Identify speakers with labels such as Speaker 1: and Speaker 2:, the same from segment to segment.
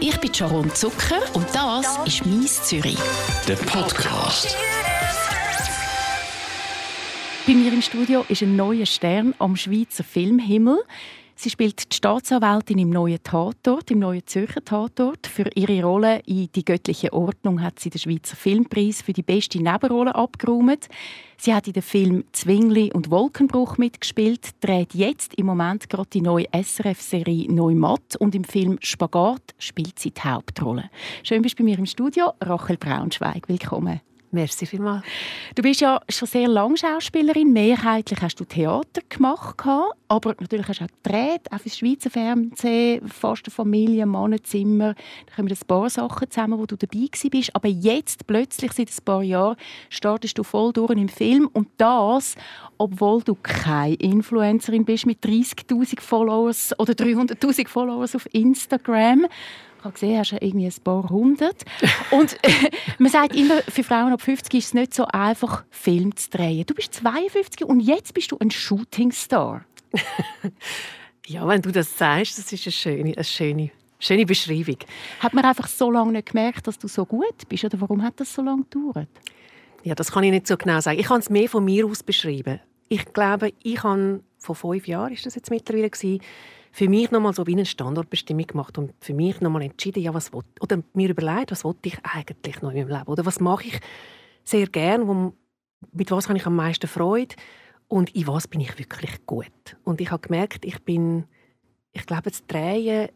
Speaker 1: Ich bin Sharon Zucker und das ist «Mies Zürich».
Speaker 2: Der Podcast.
Speaker 3: Bei mir im Studio ist ein neuer Stern am Schweizer Filmhimmel. Sie spielt die Staatsanwältin im neuen Tatort, im neuen Zürcher Tatort. Für ihre Rolle in «Die göttliche Ordnung» hat sie den Schweizer Filmpreis für die beste Nebenrolle abgeräumt. Sie hat in den Filmen «Zwingli» und «Wolkenbruch» mitgespielt, dreht jetzt im Moment gerade die neue SRF-Serie «Neumatt» und im Film «Spagat» spielt sie die Hauptrolle. Schön bist du bei mir im Studio, Rachel Braunschweig. Willkommen.
Speaker 4: Merci vielmals.
Speaker 3: Du bist ja schon sehr lange Schauspielerin. Mehrheitlich hast du Theater gemacht, aber natürlich hast du auch gedreht, auch fürs Schweizer Fernsehen, fast eine Familie, Mannenzimmer. Da kommen ein paar Sachen zusammen, wo du dabei bist. Aber jetzt, plötzlich, seit ein paar Jahren, startest du voll durch im Film. Und das, obwohl du keine Influencerin bist mit 30'000 Followers oder 300'000 Followers auf Instagram, ich habe gesehen, hast du irgendwie ein paar hundert. Und äh, man sagt immer, für Frauen ab 50 ist es nicht so einfach, Film zu drehen. Du bist 52 und jetzt bist du ein Shootingstar.
Speaker 4: ja, wenn du das sagst, das ist eine schöne, eine schöne, schöne Beschreibung.
Speaker 3: Hat man einfach so lange nicht gemerkt, dass du so gut bist? Oder warum hat das so lange gedauert?
Speaker 4: Ja, das kann ich nicht so genau sagen. Ich kann es mehr von mir aus beschreiben. Ich glaube, ich habe vor fünf Jahren, ist das jetzt mittlerweile gewesen, für mich nochmal so wie eine Standortbestimmung gemacht und für mich nochmal entschieden, ja, was will, oder mir überlegt, was wollte ich eigentlich noch in meinem Leben oder was mache ich sehr gern, mit was habe ich am meisten Freude und in was bin ich wirklich gut. Und ich habe gemerkt, ich bin, ich glaube, das Drehen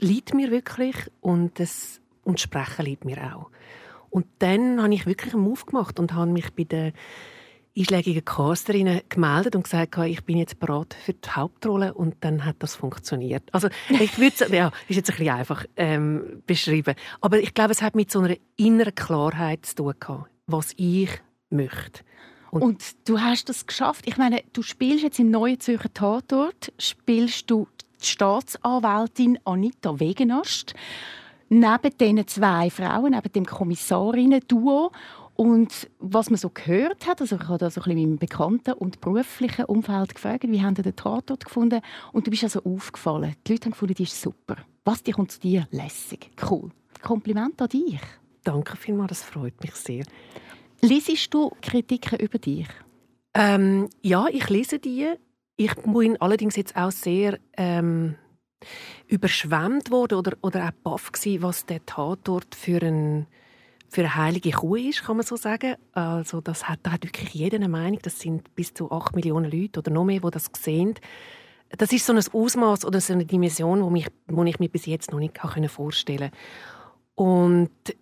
Speaker 4: liegt mir wirklich und das und das Sprechen liegt mir auch. Und dann habe ich wirklich einen Move gemacht und habe mich bei der einschlägigen Casterinnen gemeldet und gesagt, ich bin jetzt bereit für die Hauptrolle und dann hat das funktioniert. Also ich würde ja, ist jetzt ein bisschen einfach ähm, beschrieben, aber ich glaube, es hat mit so einer inneren Klarheit zu tun gehabt, was ich möchte.
Speaker 3: Und, und, du hast das geschafft. Ich meine, du spielst jetzt im neuen Zürcher Tatort, spielst du die Staatsanwältin Anita Wegenast neben diesen zwei Frauen, neben dem Kommissarinnen-Duo und was man so gehört hat, also ich habe da so ein bisschen in meinem bekannten und beruflichen Umfeld gefragt, wie haben Sie den Tatort gefunden? Und du bist also aufgefallen. Die Leute haben gefunden, die ist super. Was, die kommt zu dir lässig, cool. Kompliment an dich.
Speaker 4: Danke vielmals, das freut mich sehr.
Speaker 3: Liesest du Kritiken über dich?
Speaker 4: Ähm, ja, ich lese die. Ich bin allerdings jetzt auch sehr ähm, überschwemmt worden oder, oder auch baff was der Tatort für ein für eine heilige Kuh ist, kann man so sagen. Also das hat, da hat wirklich jeder eine Meinung. Das sind bis zu 8 Millionen Leute oder noch mehr, die das sehen. Das ist so ein Ausmaß oder so eine Dimension, wo, mich, wo ich mir bis jetzt noch nicht vorstellen konnte. Und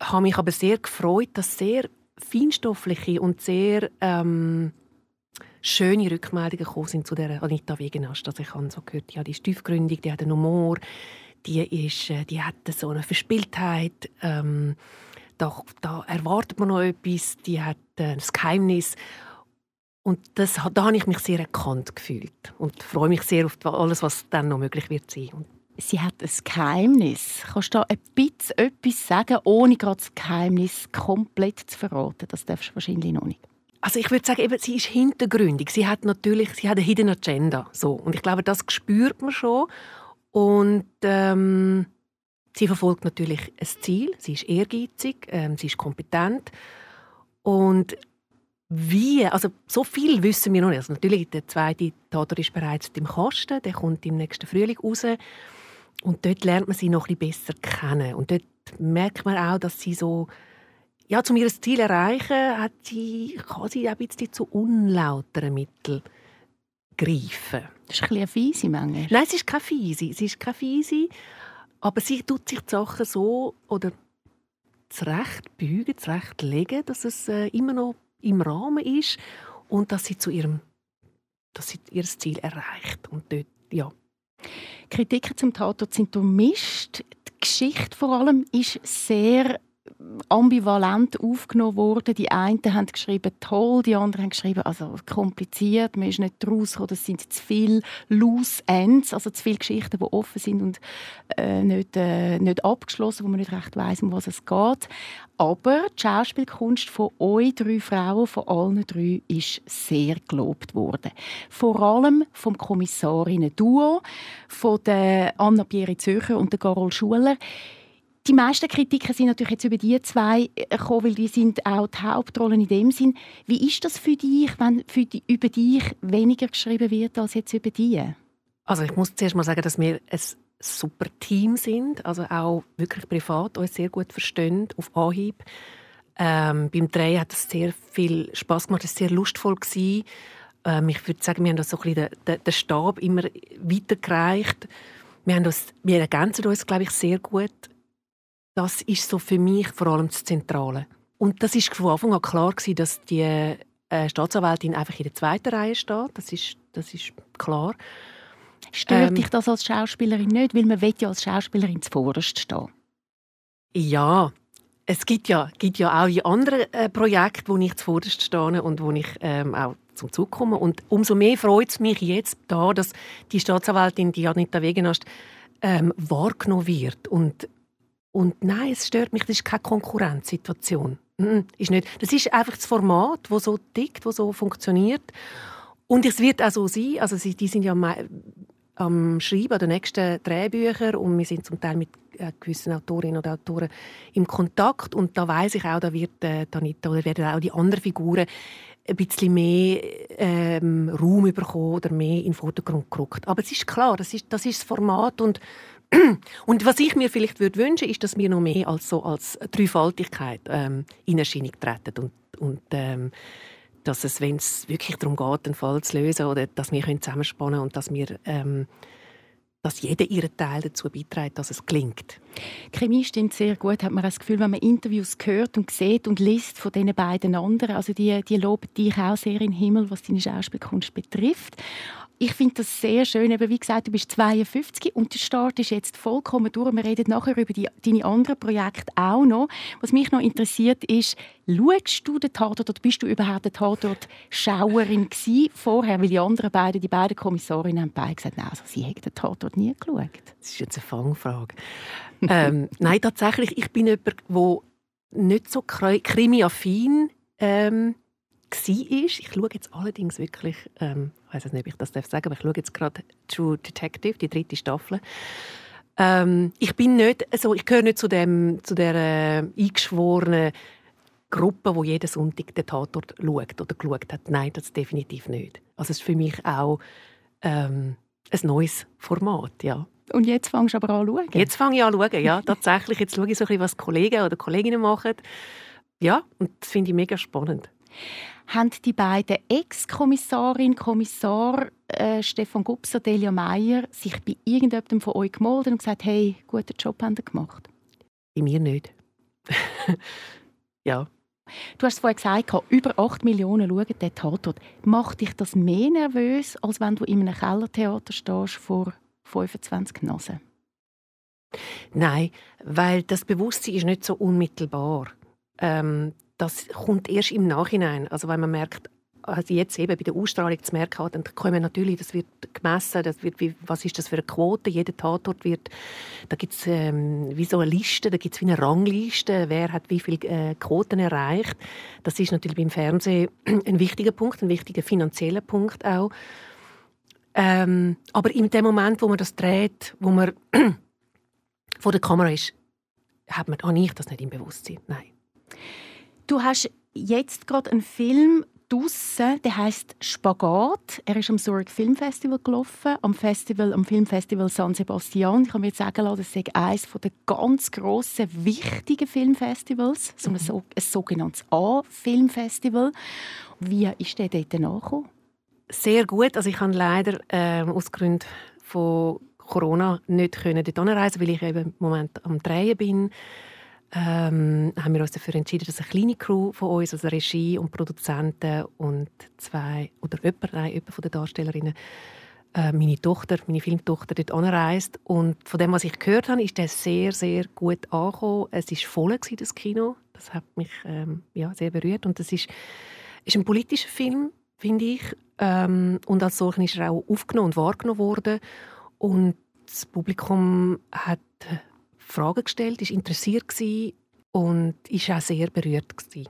Speaker 4: habe mich aber sehr gefreut, dass sehr feinstoffliche und sehr ähm, schöne Rückmeldungen gekommen sind zu der Anita Wegenast. Also ich habe so gehört, ja, die ist tiefgründig, die hat einen Humor, die, ist, äh, die hat so eine Verspieltheit. Ähm, da, da erwartet man noch etwas, die hat äh, ein Geheimnis. Und das, da habe ich mich sehr erkannt gefühlt und freue mich sehr auf alles, was dann noch möglich wird sein.
Speaker 3: Sie hat ein Geheimnis. Kannst du da ein bisschen etwas sagen, ohne gerade das Geheimnis komplett zu verraten? Das darfst du wahrscheinlich noch nicht.
Speaker 4: Also ich würde sagen, eben, sie ist hintergründig. Sie hat natürlich sie hat eine Hidden Agenda. So. Und ich glaube, das spürt man schon. Und ähm, Sie verfolgt natürlich ein Ziel, sie ist ehrgeizig, ähm, sie ist kompetent und wie, also so viel wissen wir noch nicht. Also natürlich, der zweite Tatort ist bereits im Kasten, der kommt im nächsten Frühling raus und dort lernt man sie noch ein bisschen besser kennen und dort merkt man auch, dass sie so ja, um ihr Ziel erreichen, hat sie, kann sie ein bisschen zu unlauteren Mitteln greifen.
Speaker 3: Das ist ein bisschen eine fiese Menge.
Speaker 4: Nein, sie ist keine fiese. Sie ist keine fiese. Aber sie tut sich die Sachen so oder zurecht biegen, zurechtlegen, dass es äh, immer noch im Rahmen ist und dass sie zu ihrem dass sie ihr Ziel erreicht. Und dort, ja.
Speaker 3: Kritiken zum Tatort sind durchmischt. Die Geschichte vor allem ist sehr ambivalent aufgenommen worden. Die einen haben geschrieben toll, die anderen haben geschrieben also kompliziert, man ist nicht rausgekommen, das sind zu viele loose ends, also zu viele Geschichten, die offen sind und äh, nicht, äh, nicht abgeschlossen, wo man nicht recht weiß, um was es geht. Aber die Schauspielkunst von euch drei Frauen, von allen drei, ist sehr gelobt worden. Vor allem vom Kommissarinnen-Duo, von der Anna-Pierre Zürcher und der Carol Schuler. Die meisten Kritiken sind natürlich jetzt über die zwei gekommen, weil die sind auch die Hauptrollen in dem Sinn. Wie ist das für dich, wenn für die, über dich weniger geschrieben wird als jetzt über die?
Speaker 4: Also ich muss zuerst mal sagen, dass wir ein super Team sind, also auch wirklich privat uns sehr gut verstehen, auf Anhieb. Ähm, beim Drehen hat es sehr viel Spaß gemacht, es war sehr lustvoll. Gewesen. Ähm, ich würde sagen, wir haben das so ein bisschen den, den Stab immer weitergereicht. Wir, haben uns, wir ergänzen uns, glaube ich, sehr gut. Das ist so für mich vor allem das Zentrale. Und das ist von Anfang an klar gewesen, dass die äh, Staatsanwältin einfach in der zweiten Reihe steht. Das ist, das ist klar.
Speaker 3: Stört ähm, dich das als Schauspielerin nicht? Weil man will ja als Schauspielerin zuvorderst stehen.
Speaker 4: Ja, es gibt ja, gibt ja auch andere äh, Projekte, wo ich zuvorderst stehe und wo ich ähm, auch zum Zug komme. Und umso mehr freut es mich jetzt da, dass die Staatsanwältin, die Anita Wegenast, ähm, wahrgenommen wird. Und, und nein, es stört mich, das ist keine Konkurrenzsituation. Ist nicht. Das ist einfach das Format, das so tickt, das so funktioniert. Und es wird auch so sein, also sie, die sind ja am Schreiben an den nächsten Drehbüchern und wir sind zum Teil mit äh, gewissen Autorinnen und Autoren im Kontakt und da weiß ich auch, da wird äh, Anita oder werden auch die anderen Figuren ein bisschen mehr ähm, Raum bekommen oder mehr in den Vordergrund gerückt. Aber es ist klar, das ist das, ist das Format und und was ich mir vielleicht würde wünschen, ist, dass wir noch mehr als so als Dreifaltigkeit ähm, in Erscheinung treten und, und ähm, dass es, wenn es wirklich darum geht, einen Fall zu lösen, oder dass wir zusammenspannen können und dass wir ähm, dass jeder ihren Teil dazu beiträgt, dass es gelingt.
Speaker 3: Chemie stimmt sehr gut, hat man das Gefühl, wenn man Interviews hört und sieht und liest von diesen beiden anderen, also die, die loben dich auch sehr den Himmel, was deine Schauspielkunst betrifft ich finde das sehr schön. Eben, wie gesagt, du bist 52 und der Start ist jetzt vollkommen durch. Wir reden nachher über die, deine anderen Projekte auch noch. Was mich noch interessiert ist, schaust du den Tatort oder bist du überhaupt eine Tatort-Schauerin vorher? Weil die anderen beiden, die beiden Kommissarinnen haben beide gesagt, nein, also sie hätten den Tatort nie geschaut.
Speaker 4: Das ist jetzt eine Fangfrage. ähm, nein, tatsächlich, ich bin jemand, der nicht so krimi-affin ähm, war. Ich schaue jetzt allerdings wirklich, ähm, ich weiß nicht, ob ich das sagen darf, aber ich schaue jetzt gerade True Detective, die dritte Staffel. Ähm, ich bin nicht, also ich gehöre nicht zu, dem, zu der äh, eingeschworenen Gruppe, wo jeden Sonntag den Tatort schaut oder geschaut hat. Nein, das definitiv nicht. Also es ist für mich auch ähm, ein neues Format, ja.
Speaker 3: Und jetzt fängst du aber an zu schauen?
Speaker 4: Jetzt fange ich an zu schauen, ja, tatsächlich. Jetzt schaue ich so ein bisschen, was Kollegen oder Kolleginnen machen. Ja, und das finde ich mega spannend
Speaker 3: haben die beiden Ex-Kommissarin, Kommissar äh, Stefan Gubser, Delia Meyer sich bei irgendjemandem von euch gemeldet und gesagt, hey, guten Job haben ihr gemacht?
Speaker 4: Bei mir nicht. ja.
Speaker 3: Du hast es vorhin gesagt, über 8 Millionen schauen den Tatort. Macht dich das mehr nervös, als wenn du in einem Kellertheater stehst vor 25 Nasen?
Speaker 4: Nein, weil das Bewusstsein ist nicht so unmittelbar. Ähm, das kommt erst im Nachhinein. Also wenn man merkt, also jetzt eben bei der Ausstrahlung zu merken hat, dann kommen natürlich, das wird gemessen, das wird, wie, was ist das für eine Quote, jeder Tatort wird, da gibt es ähm, wie so eine Liste, da gibt es wie eine Rangliste, wer hat wie viele äh, Quoten erreicht. Das ist natürlich beim Fernsehen ein wichtiger Punkt, ein wichtiger finanzieller Punkt auch. Ähm, aber in dem Moment, wo man das dreht, wo man vor der Kamera ist, hat man, habe ich das nicht im Bewusstsein, nein.
Speaker 3: Du hast jetzt gerade einen Film draussen, der heißt Spagat. Er ist am Zurich Filmfestival gelaufen, am Festival, am Filmfestival San Sebastian. Ich kann mir jetzt sagen lassen, das ist eines der ganz grossen, wichtigen Filmfestivals, so ein, so ein sogenanntes A-Filmfestival. Wie ist der dort nachgekommen?
Speaker 4: Sehr gut. Also ich kann leider äh, aus Gründen von Corona nicht können dort anreisen, weil ich eben im Moment am Drehen bin ähm, haben wir uns dafür entschieden, dass eine kleine Crew von uns, also Regie und Produzenten und zwei oder jemand, nein, jemand von den Darstellerinnen äh, meine Tochter, meine Filmtochter dort anreist. Und von dem, was ich gehört habe, ist der sehr, sehr gut angekommen. Es war voll, das Kino. Das hat mich ähm, ja, sehr berührt. Und das ist, ist ein politischer Film, finde ich. Ähm, und als solchen ist er auch aufgenommen und wahrgenommen worden. Und das Publikum hat Fragen gestellt, ist interessiert gewesen und ist auch sehr berührt gewesen.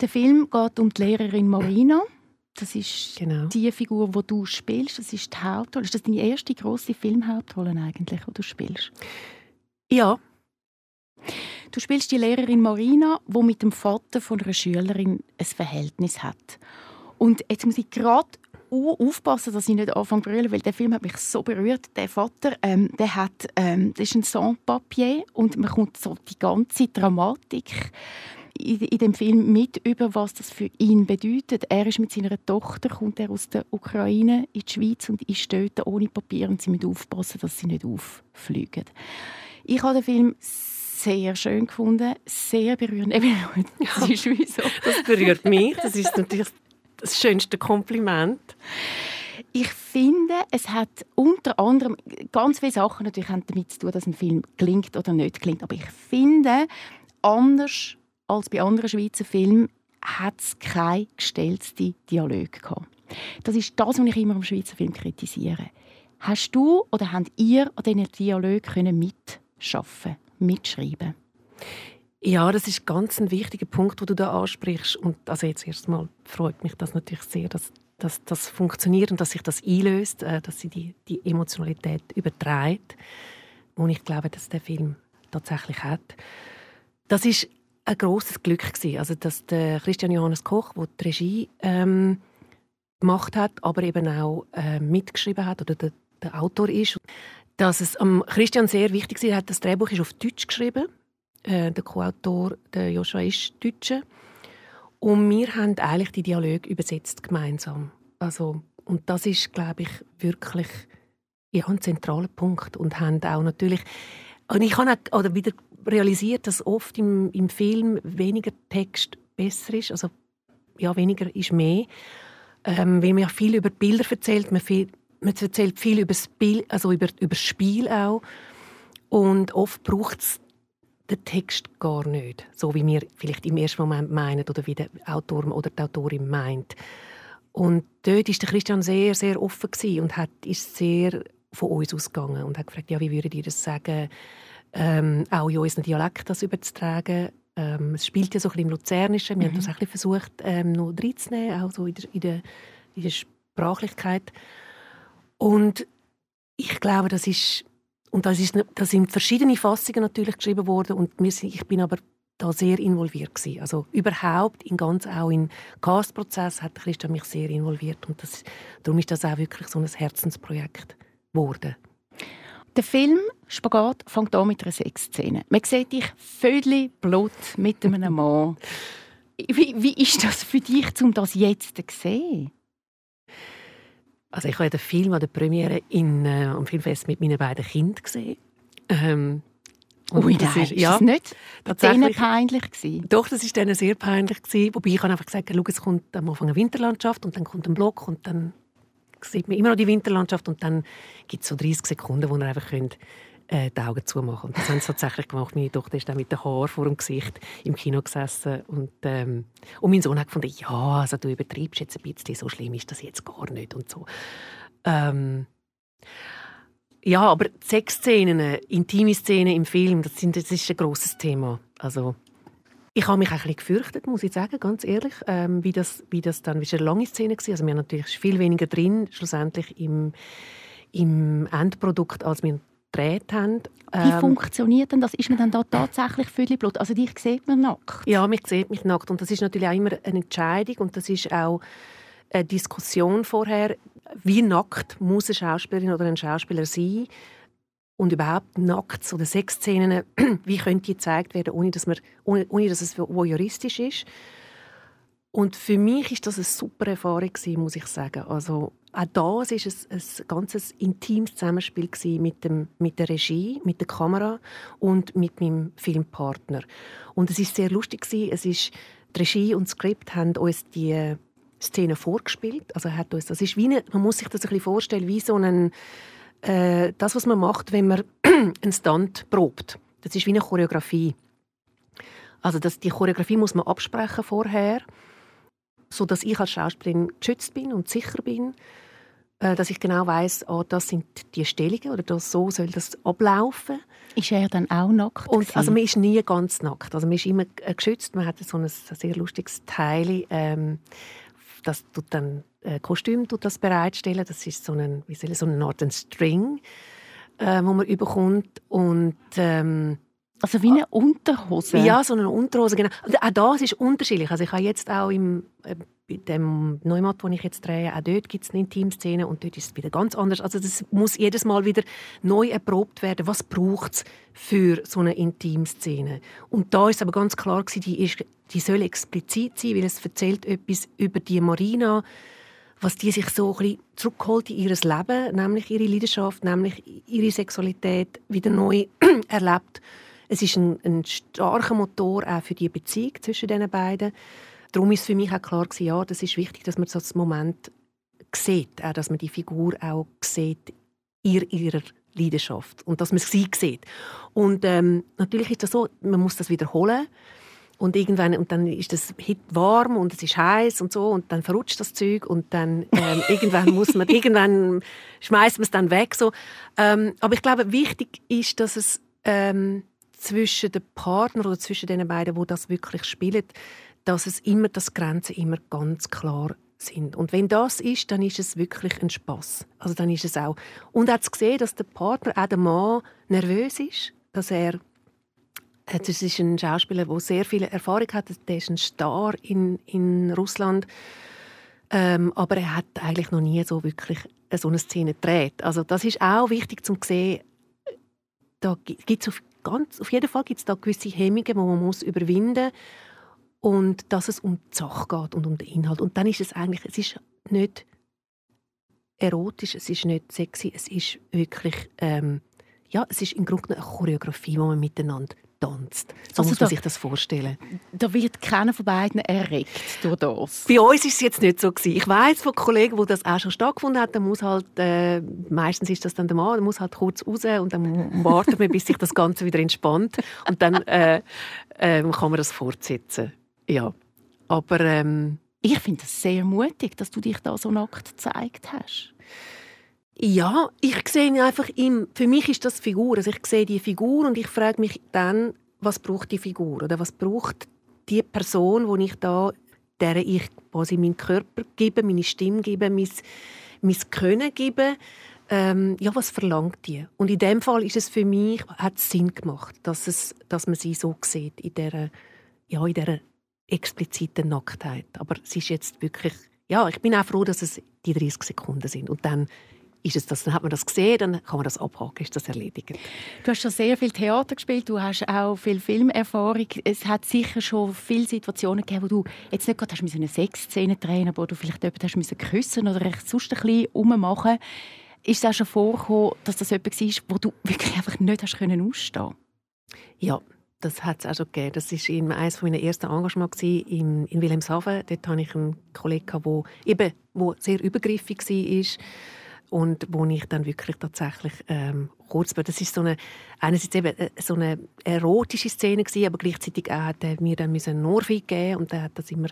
Speaker 3: Der Film geht um die Lehrerin Marina. Das ist genau. die Figur, die du spielst. Das ist die Hauptrolle. Ist das deine erste große Filmhauptrolle eigentlich, die du spielst?
Speaker 4: Ja.
Speaker 3: Du spielst die Lehrerin Marina, die mit dem Vater von einer Schülerin ein Verhältnis hat. Und jetzt muss ich gerade aufpassen, dass ich nicht anfange zu brüllen, weil der Film hat mich so berührt. Der Vater, ähm, der hat, ähm, das ist ein Sans-Papier und man kommt so die ganze Dramatik in, in dem Film mit über, was das für ihn bedeutet. Er ist mit seiner Tochter, kommt er aus der Ukraine in die Schweiz und ist dort ohne Papier und sie müssen aufpassen, dass sie nicht auffliegen. Ich habe den Film sehr schön gefunden, sehr berührend.
Speaker 4: das, ist so. das berührt mich. Das ist natürlich das schönste Kompliment.
Speaker 3: Ich finde, es hat unter anderem ganz viele Sachen natürlich damit zu tun, dass ein Film klingt oder nicht klingt. Aber ich finde, anders als bei anderen Schweizer Filmen hat es keine gestellte Dialog gehabt. Das ist das, was ich immer am Schweizer Film kritisiere. Hast du oder habt ihr an diesen Dialog mitschaffen, mitschreiben?
Speaker 4: Ja, das ist ganz ein wichtiger Punkt, den du da ansprichst. Und also jetzt erstmal freut mich das natürlich sehr, dass, dass das funktioniert und dass sich das einlöst, äh, dass sie die, die Emotionalität überträgt, und ich glaube, dass der Film tatsächlich hat. Das ist ein großes Glück gewesen. also dass der Christian Johannes Koch, der die Regie ähm, gemacht hat, aber eben auch äh, mitgeschrieben hat oder der, der, Autor ist, dass es am Christian sehr wichtig war, hat das Drehbuch ist auf Deutsch geschrieben äh, der Co-Autor, der Joshua, ist Deutscher. Und wir haben eigentlich die Dialoge übersetzt gemeinsam. Also, und das ist, glaube ich, wirklich ja, ein zentraler Punkt. Und haben auch natürlich... Und ich habe auch, oder wieder realisiert, dass oft im, im Film weniger Text besser ist. Also, ja, weniger ist mehr. Ähm, weil man ja viel über Bilder erzählt. Man, viel, man erzählt viel über das, Bild, also über, über das Spiel auch. Und oft braucht es den Text gar nicht, so wie wir vielleicht im ersten Moment meinen oder wie der Autor oder die Autorin meint. Und dort ist der Christian sehr, sehr offen und hat, ist sehr von uns ausgegangen und hat gefragt, ja, wie würdet ihr das sagen, ähm, auch in unseren Dialekt das überzutragen. Ähm, es spielt ja so ein bisschen im Luzernischen. Wir mhm. haben das ein versucht, ähm, noch reinzunehmen, auch so in der, in der, in der Sprachlichkeit. Und ich glaube, das ist und das, ist, das sind verschiedene Fassungen natürlich geschrieben worden und wir ich bin aber da sehr involviert gewesen. Also überhaupt in ganz auch im Cast-Prozess hat Christian mich sehr involviert und das, darum ist das auch wirklich so ein Herzensprojekt geworden.
Speaker 3: Der Film Spagat fängt an mit einer Sexszene. Man sieht dich völlig blut mit einem Mann. Wie, wie ist das für dich, um das jetzt zu sehen?
Speaker 4: Also ich habe den Film an der Premiere in, äh, am Filmfest mit meinen beiden Kindern gesehen. Ähm,
Speaker 3: Ui, das ist, ja, ist das nicht tatsächlich peinlich gewesen?
Speaker 4: Doch, das ist denen sehr peinlich gewesen. Wobei ich habe einfach gesagt, schau, es kommt am Anfang eine Winterlandschaft und dann kommt ein Block und dann sieht man immer noch die Winterlandschaft und dann gibt es so 30 Sekunden, wo ihr einfach könnt äh, die Augen zumachen. Und das haben sie tatsächlich gemacht. Meine Tochter ist dann mit den Haaren vor dem Gesicht im Kino gesessen. Und, ähm, und mein Sohn hat gefunden, ja, also du übertreibst jetzt ein bisschen, so schlimm ist das jetzt gar nicht. Und so. Ähm, ja, aber Sexszenen, intime Szenen im Film, das, sind, das ist ein grosses Thema. Also, ich habe mich ein bisschen gefürchtet, muss ich sagen, ganz ehrlich, ähm, wie, das, wie das dann, wie eine lange Szene war. Also wir haben natürlich viel weniger drin, schlussendlich im, im Endprodukt, als wir gedreht haben.
Speaker 3: Wie ähm, funktioniert denn das? Ist man dann da tatsächlich blut? Also dich sieht man nackt?
Speaker 4: Ja, mich sieht mich nackt und das ist natürlich auch immer eine Entscheidung und das ist auch eine Diskussion vorher, wie nackt muss eine Schauspielerin oder ein Schauspieler sein und überhaupt nackt oder Sexszenen, wie können die gezeigt werden, ohne dass, man, ohne, ohne dass es voyeuristisch ist. Und für mich ist das eine super Erfahrung gewesen, muss ich sagen. Also auch das es ein, ein ganz intimes Zusammenspiel mit, dem, mit der Regie, mit der Kamera und mit meinem Filmpartner. Und es ist sehr lustig. Es ist die Regie und das Skript haben uns die Szenen vorgespielt. Also hat uns, das ist wie eine, man muss sich das ein bisschen vorstellen, wie so ein, äh, das, was man macht, wenn man einen Stunt probt. Das ist wie eine Choreografie. Also das, die Choreografie muss man absprechen vorher, so dass ich als Schauspielerin geschützt bin und sicher bin, dass ich genau weiß, oh, das sind die Stellungen oder das, so soll das ablaufen.
Speaker 3: Ist er dann auch nackt?
Speaker 4: Und, also man ist nie ganz nackt. Also man ist immer äh, geschützt. Man hat so ein sehr lustiges Teil. Ähm, das tut dann äh, Kostüm tut das bereitstellen. Das ist so ein, wie soll ich, so eine Art ein String, äh, wo man überkommt und ähm,
Speaker 3: also wie eine Unterhose?
Speaker 4: Ja, so eine Unterhose, genau. Und auch das ist unterschiedlich. Also ich habe jetzt auch im, äh, bei dem Neumat, wo ich jetzt drehe, auch dort gibt es eine Intimszene und dort ist es wieder ganz anders. Also das muss jedes Mal wieder neu erprobt werden. Was braucht es für so eine Intimszene? Und da ist aber ganz klar die, ist, die soll explizit sein, weil es erzählt etwas über die Marina, was die sich so ein bisschen zurückholt in ihr Leben, nämlich ihre Leidenschaft, nämlich ihre Sexualität wieder neu erlebt es ist ein, ein starker Motor auch für die Beziehung zwischen den beiden. Darum ist für mich auch klar gewesen, ja, das ist wichtig, dass man so das Moment sieht, auch, dass man die Figur auch sieht in ihrer Leidenschaft und dass man sie sieht. Und ähm, natürlich ist das so, man muss das wiederholen und irgendwann und dann ist das Hit warm und es ist heiß und so und dann verrutscht das Zeug und dann ähm, irgendwann muss man irgendwann schmeißt man es dann weg so. Ähm, aber ich glaube wichtig ist, dass es ähm, zwischen den Partnern oder zwischen den beiden, wo das wirklich spielen, dass es immer, dass Grenzen immer ganz klar sind. Und wenn das ist, dann ist es wirklich ein Spaß. Also dann ist es auch. Und hat gesehen, dass der Partner, auch der Mann, nervös ist, dass er äh, das ist ein Schauspieler, der sehr viel Erfahrung hat. Der ist ein Star in, in Russland. Ähm, aber er hat eigentlich noch nie so wirklich so eine Szene gedreht. Also das ist auch wichtig zu sehen. Da gibt es ganz, auf jeden Fall gibt es da gewisse Hemmungen, die man muss überwinden muss. Und dass es um die Sache geht und um den Inhalt. Und dann ist es eigentlich, es ist nicht erotisch, es ist nicht sexy, es ist wirklich, ähm, ja, es ist im Grunde eine Choreografie, die man miteinander tanzt. So also muss man da, sich das vorstellen.
Speaker 3: Da wird keiner von beiden erregt durch das.
Speaker 4: Bei uns ist es jetzt nicht so gewesen. Ich weiß von Kollegen, wo das auch schon stattgefunden hat, muss halt äh, meistens ist das dann der Mann, der muss halt kurz raus und dann wartet man, bis sich das Ganze wieder entspannt und dann äh, äh, kann man das fortsetzen. Ja, aber ähm,
Speaker 3: ich finde es sehr mutig, dass du dich da so nackt gezeigt hast.
Speaker 4: Ja, ich sehe einfach im, für mich ist das Figur. Also ich sehe die Figur und ich frage mich dann, was braucht die Figur oder was braucht die Person, wo ich da, der ich quasi meinen Körper gebe, meine Stimme gebe, mein, mein Können gebe. Ähm, ja, was verlangt die? Und in dem Fall ist es für mich hat es Sinn gemacht, dass es, dass man sie so sieht in der, ja, in der expliziten Nacktheit. Aber es ist jetzt wirklich, ja, ich bin auch froh, dass es die 30 Sekunden sind und dann ist es das, dann hat man das gesehen, dann kann man das abhaken, ist das erledigt.
Speaker 3: Du hast schon sehr viel Theater gespielt, du hast auch viel Filmerfahrung. Es hat sicher schon viele Situationen gegeben, wo du jetzt nicht gerade hast eine Sexszene drehen wo du vielleicht jemanden hast müssen küssen oder sonst ein bisschen rummachen. Ist es auch schon vorgekommen, dass das etwas war, wo du wirklich einfach nicht hast können ausstehen
Speaker 4: Ja, das hat es auch schon gegeben. Das war eines meiner ersten Engagements in, in Wilhelmshaven. Dort hatte ich einen Kollegen, der eben, wo sehr übergriffig war und wo ich dann wirklich tatsächlich ähm, kurz das ist so eine einerseits eben äh, so eine erotische Szene gewesen, aber gleichzeitig auch hat er mir dann eine Ohrfeige geben und er hat das immer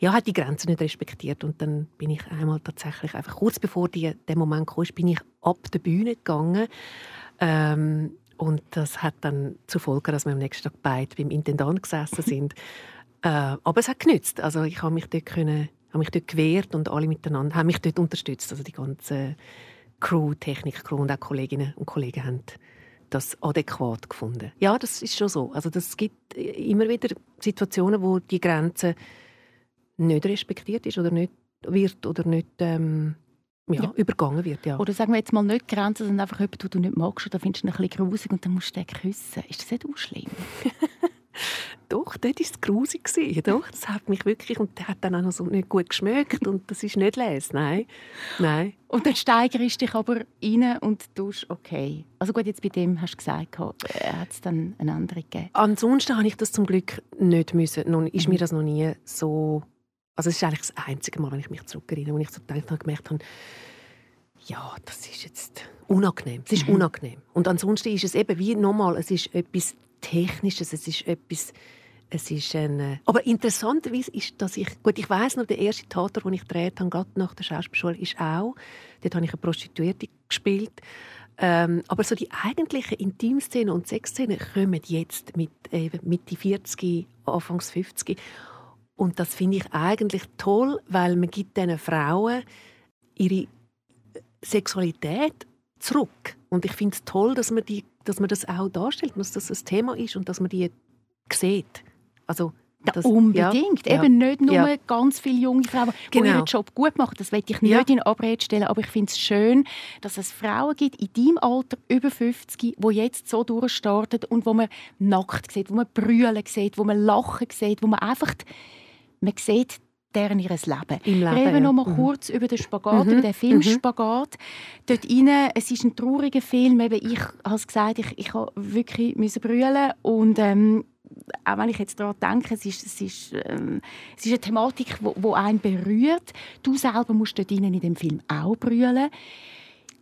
Speaker 4: ja, hat die Grenzen nicht respektiert und dann bin ich einmal tatsächlich einfach kurz bevor die, der Moment kam, bin ich ab der Bühne gegangen ähm, und das hat dann zur Folge, dass wir am nächsten Tag beide beim Intendant gesessen sind. äh, aber es hat genützt. Also ich habe mich dort können habe mich dort gewehrt und alle miteinander haben mich dort unterstützt. Also die ganze Crew, Technik-Crew und auch Kolleginnen und Kollegen haben das adäquat gefunden. Ja, das ist schon so. Also das gibt immer wieder Situationen, wo die Grenze nicht respektiert ist oder nicht wird oder nicht ähm, ja, ja. übergangen wird. Ja.
Speaker 3: Oder sagen wir jetzt mal nicht Grenzen, sondern einfach jemanden, den du nicht magst oder findest du ein bisschen grusig und dann musst du den küssen. Ist das nicht auch schlimm?
Speaker 4: doch, dort war es grusig. Doch, das hat mich wirklich, und der hat dann auch noch so nicht gut geschmeckt und das ist nicht les, nein. nein.
Speaker 3: Und dann steigerst du dich aber rein und tust okay. Also gut, jetzt bei dem hast du gesagt, äh, hat es dann eine andere gegeben?
Speaker 4: Ansonsten habe ich das zum Glück nicht müssen. Nun ist mhm. mir das noch nie so Also es ist eigentlich das einzige Mal, wenn ich mich zurückerinnere, wo ich so gedacht habe, gemerkt habe, ja, das ist jetzt unangenehm. Es ist mhm. unangenehm. Und ansonsten ist es eben wie nochmal, es ist etwas Technisches, es ist etwas, es ist ein, äh, aber interessanterweise ist, dass ich, gut, ich weiß noch, der erste Theater, den ich gedreht habe, gerade nach der Schauspielschule, ist auch, dort habe ich eine Prostituierte gespielt, ähm, aber so die eigentlichen Intimszenen und Sexszenen kommen jetzt mit eben Mitte 40, Anfangs 50 und das finde ich eigentlich toll, weil man gibt diesen Frauen ihre Sexualität zurück. Und ich finde es toll, dass man, die, dass man das auch darstellt, dass das ein Thema ist und dass man die sieht. Also,
Speaker 3: das, unbedingt. Ja, Eben nicht nur ja. ganz viele junge Frauen, die genau. ihren Job gut machen. Das will ich nicht ja. in Abrede stellen. Aber ich finde es schön, dass es Frauen gibt in deinem Alter, über 50, die jetzt so durchstarten und wo man nackt sieht, wo man brüllen sieht, wo man lachen sieht, wo man einfach man sieht deren ihres Leben. Im Leben Reden wir noch mal ja. Mhm. kurz über den Spagat, mhm. über den Film mhm. Spagat. Dort rein, es ist ein trauriger Film. Eben, ich habe gesagt, ich, ich habe wirklich müssen brüllen und ähm, auch wenn ich jetzt daran denke, es ist, es ist, ähm, es ist eine Thematik, die einen berührt. Du selber musst dort in dem Film auch brüllen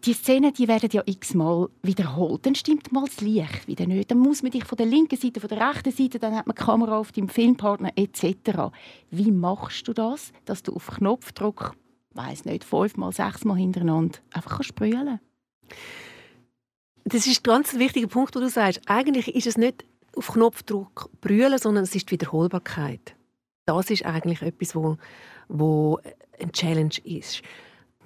Speaker 3: die Szenen die werden ja x-mal wiederholt. Dann stimmt mal das Licht wieder nicht. Dann muss man dich von der linken Seite, von der rechten Seite, dann hat man die Kamera auf deinem Filmpartner etc. Wie machst du das, dass du auf Knopfdruck, weiß nicht, fünfmal, sechsmal hintereinander einfach sprühen
Speaker 4: Das ist ein ganz wichtiger Punkt, wo du sagst. Eigentlich ist es nicht auf Knopfdruck brüllen, sondern es ist die Wiederholbarkeit. Das ist eigentlich etwas, wo, wo ein Challenge ist.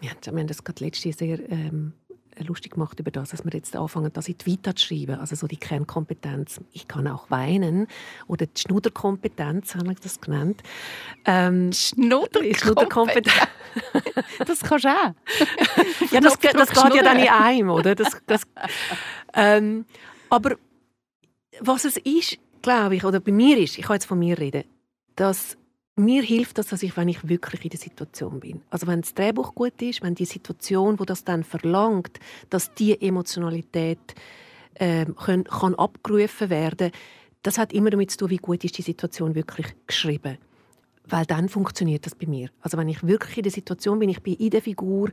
Speaker 4: Wir haben das gerade letztes Jahr sehr ähm, lustig gemacht über das, dass wir jetzt anfangen, das in die Vita zu schreiben. Also so die Kernkompetenz. Ich kann auch weinen. Oder die Schnudderkompetenz, haben wir das genannt.
Speaker 3: Ähm, Schnudderkompetenz. das kannst du auch.
Speaker 4: ja, das, das geht ja dann in einem, oder? Das, das, ähm, aber was es ist, glaube ich, oder bei mir ist, ich kann jetzt von mir reden, dass mir hilft das, dass ich, wenn ich wirklich in der Situation bin. Also wenn das Drehbuch gut ist, wenn die Situation, wo das dann verlangt, dass die Emotionalität äh, können, kann abgerufen werden, das hat immer damit zu tun, wie gut ist die Situation wirklich geschrieben. Weil dann funktioniert das bei mir. Also wenn ich wirklich in der Situation bin, ich bin in der Figur,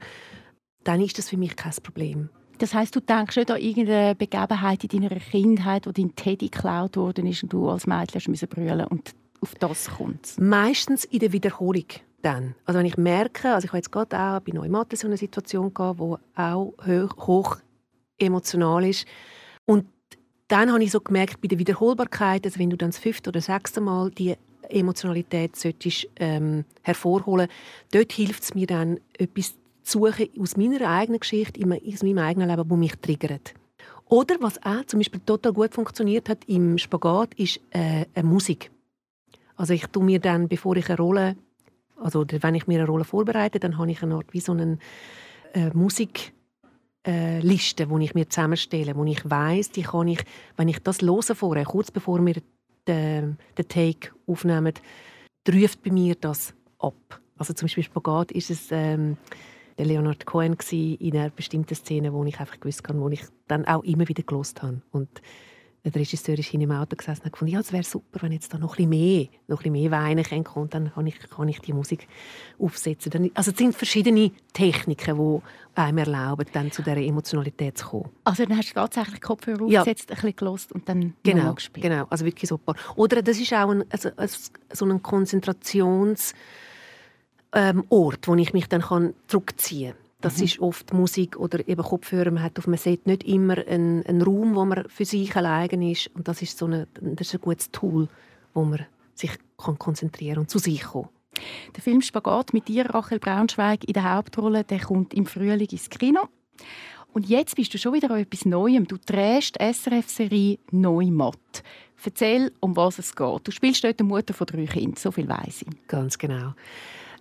Speaker 4: dann ist das für mich kein Problem.
Speaker 3: Das heißt, du denkst nicht an irgendeine Begebenheit in deiner Kindheit, wo dein Teddy geklaut worden ist und du als Mädchen musst brüllen und auf das kommt
Speaker 4: Meistens in der Wiederholung dann. Also wenn ich merke, also ich habe jetzt gerade auch bei Neumatte so eine Situation gehabt, die auch hoch, hoch emotional ist und dann habe ich so gemerkt, bei der Wiederholbarkeit, also wenn du dann das fünfte oder sechste Mal die Emotionalität solltest, ähm, hervorholen dort hilft es mir dann, etwas zu suchen aus meiner eigenen Geschichte, aus meinem eigenen Leben, das mich triggert. Oder was auch zum Beispiel total gut funktioniert hat im Spagat, ist äh, eine Musik. Also ich tue mir dann, bevor ich eine Rolle, also wenn ich mir eine Rolle vorbereite, dann habe ich eine Art wie so eine äh, Musikliste, äh, die ich mir zusammenstelle, wo ich weiß, die kann ich, wenn ich das höre vorher, kurz bevor wir den, den Take aufnehmen, ruft bei mir das ab. Also zum Beispiel Spagat ist es ähm, der Leonard Cohen in einer bestimmten Szene, wo ich einfach gewusst habe, wo ich dann auch immer wieder gelost habe und der Regisseur ist in im Auto gesessen und gefunden, ja, es wäre super, wenn jetzt da noch ein bisschen mehr, noch ein bisschen mehr Weinen kommt dann kann ich, kann ich die Musik aufsetzen. Dann, also es sind verschiedene Techniken, die einem erlauben, dann zu dieser Emotionalität zu kommen.
Speaker 3: Also dann hast du tatsächlich Kopfhörer ja. aufgesetzt, ein bisschen gelost und dann
Speaker 4: genau, gespielt. Genau, also wirklich super. Oder das ist auch ein, also, so ein Konzentrationsort, ähm, wo ich mich dann kann zurückziehen kann. Das mhm. ist oft Musik oder eben Kopfhörer. Man hat auf einem Set nicht immer einen, einen Raum, wo man für sich allein ist. Und das ist, so eine, das ist ein gutes Tool, wo man sich kann konzentrieren und zu sich kommen.
Speaker 3: Der Film «Spagat» mit dir, Rachel Braunschweig, in der Hauptrolle, der kommt im Frühling ins Kino. Und jetzt bist du schon wieder an etwas Neuem. Du drehst die SRF-Serie «Neumatt». Erzähl, um was es geht. Du spielst dort die Mutter von drei Kindern, so viel weiß ich.
Speaker 4: Ganz genau.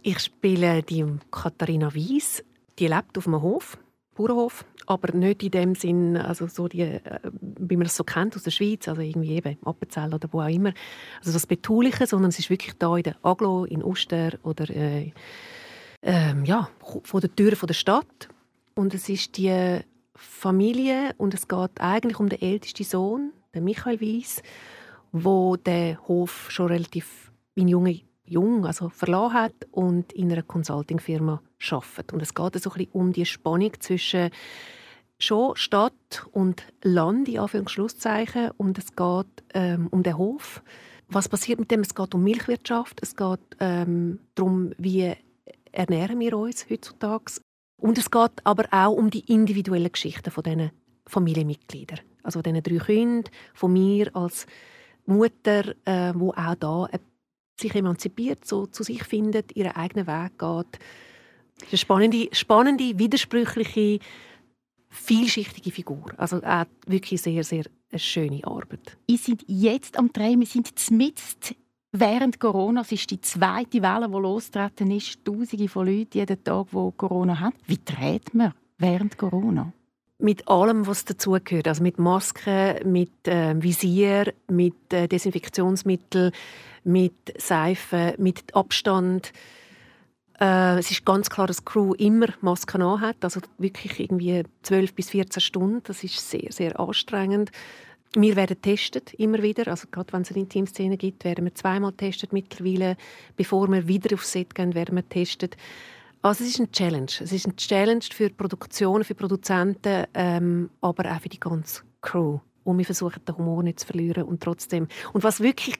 Speaker 4: Ich spiele die Katharina Wies, die lebt auf einem Hof, Bauernhof, aber nicht in dem Sinn, also so die, äh, wie man das so kennt aus der Schweiz, also irgendwie eben Appenzell oder wo auch immer, also das Betuliche, sondern es ist wirklich da in der Aglo, in Uster oder äh, äh, ja, vor der Tür der Stadt. Und es ist die Familie und es geht eigentlich um den ältesten Sohn, den Michael Weiss, wo der Hof schon relativ in jungen jung, also verlassen hat und in einer Consulting-Firma arbeitet. Und es geht so ein um die Spannung zwischen schon Stadt und Land, in Anführungszeichen, und es geht ähm, um den Hof. Was passiert mit dem? Es geht um Milchwirtschaft, es geht ähm, darum, wie ernähren wir uns heutzutage. Und es geht aber auch um die individuellen Geschichten von diesen Familienmitgliedern. Also diesen drei Kindern, von mir als Mutter, äh, wo auch da sich emanzipiert, so zu sich findet, ihren eigenen Weg geht. Das ist eine spannende, spannende widersprüchliche, vielschichtige Figur. Also auch wirklich sehr, sehr eine schöne Arbeit.
Speaker 3: Wir sind jetzt am Drehen, wir sind mitten während Corona. Es ist die zweite Welle, die losgetreten ist. Tausende von Leuten jeden Tag, die Corona haben. Wie dreht man während Corona?
Speaker 4: mit allem, was dazugehört. Also mit Masken, mit äh, Visier, mit äh, Desinfektionsmittel, mit Seife, mit Abstand. Äh, es ist ganz klar, dass die Crew immer Masken hat, also wirklich irgendwie 12 bis 14 Stunden. Das ist sehr, sehr anstrengend. Wir werden testet immer wieder, also gerade wenn es eine Intimszene gibt, werden wir zweimal testet mittlerweile. Bevor wir wieder aufs Set gehen, werden wir testet. Also es ist eine Challenge. Es ist eine Challenge für die Produktion, für Produzenten, ähm, aber auch für die ganze Crew. Und wir versuchen, den Humor nicht zu verlieren und trotzdem. Und was wirklich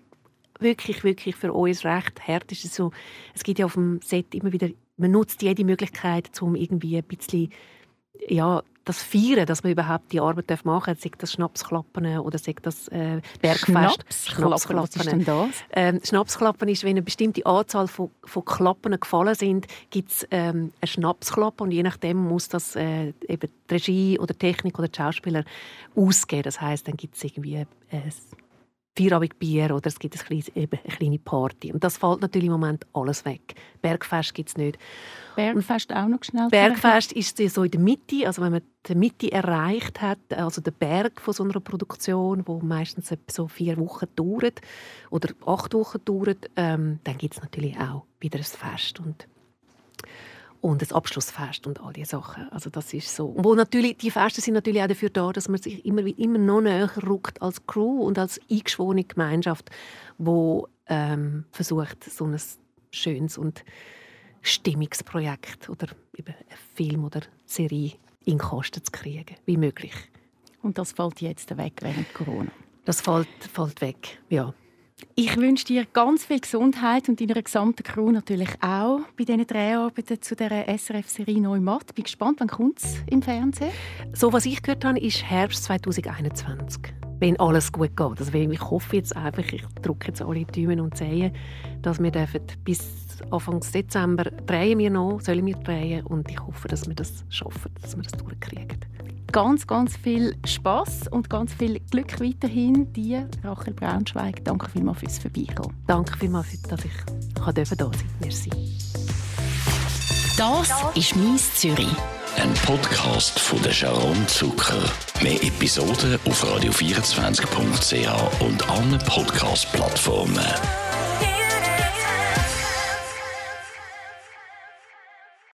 Speaker 4: wirklich, wirklich für uns recht hart ist. So, es gibt ja auf dem Set immer wieder, man nutzt jede Möglichkeit, um irgendwie ein bisschen, ja, das Feiern, dass man überhaupt die Arbeit machen darf, sei das Schnapsklappen oder sei das äh, Bergfest.
Speaker 3: Schnapsklappen, was ist denn das?
Speaker 4: Ähm, Schnapsklappen ist, wenn eine bestimmte Anzahl von, von Klappen gefallen sind, gibt es ähm, eine Schnapsklappe und je nachdem muss das äh, eben die Regie oder die Technik oder die Schauspieler ausgeben. Das heißt, dann gibt es irgendwie äh, Feierabendbier oder es gibt ein kleines, eben eine kleine Party. Und das fällt natürlich im Moment alles weg. Bergfest gibt es nicht.
Speaker 3: Bergfest auch noch schnell?
Speaker 4: Bergfest ist so in der Mitte, also wenn man die Mitte erreicht hat, also der Berg von so einer Produktion, wo meistens so vier Wochen dauert oder acht Wochen dauert, ähm, dann gibt es natürlich auch wieder ein Fest. Und und das Abschlussfest und all diese Sachen. Also das ist so. Wo natürlich, die Feste sind natürlich auch dafür da, dass man sich immer, immer noch näher rückt als Crew und als eingeschworene Gemeinschaft, wo ähm, versucht, so ein schönes und Stimmungsprojekt oder eben ein Film oder Serie in Kosten zu kriegen, wie möglich.
Speaker 3: Und das fällt jetzt weg während Corona?
Speaker 4: Das fällt, fällt weg, ja.
Speaker 3: Ich wünsche dir ganz viel Gesundheit und deiner gesamten Crew natürlich auch bei diesen Dreharbeiten zu der SRF-Serie Neumatt. Bin gespannt, wann kommt es im Fernsehen?
Speaker 4: So, was ich gehört habe, ist Herbst 2021. Wenn alles gut geht. Also ich hoffe jetzt einfach, ich drücke jetzt alle Daumen und Zehen, dass wir bis Anfang Dezember drehen wir noch, sollen wir drehen und ich hoffe, dass wir das schaffen, dass wir das durchkriegen
Speaker 3: ganz, ganz viel Spaß und ganz viel Glück weiterhin. Dir, Rachel Braunschweig, danke vielmals fürs Vorbeigehen.
Speaker 4: Danke vielmals, dass ich da sein durfte. Merci.
Speaker 1: Das ist «Mies Zürich».
Speaker 2: Ein Podcast von der Sharon Zucker. Mehr Episoden auf radio24.ch und allen Podcast-Plattformen.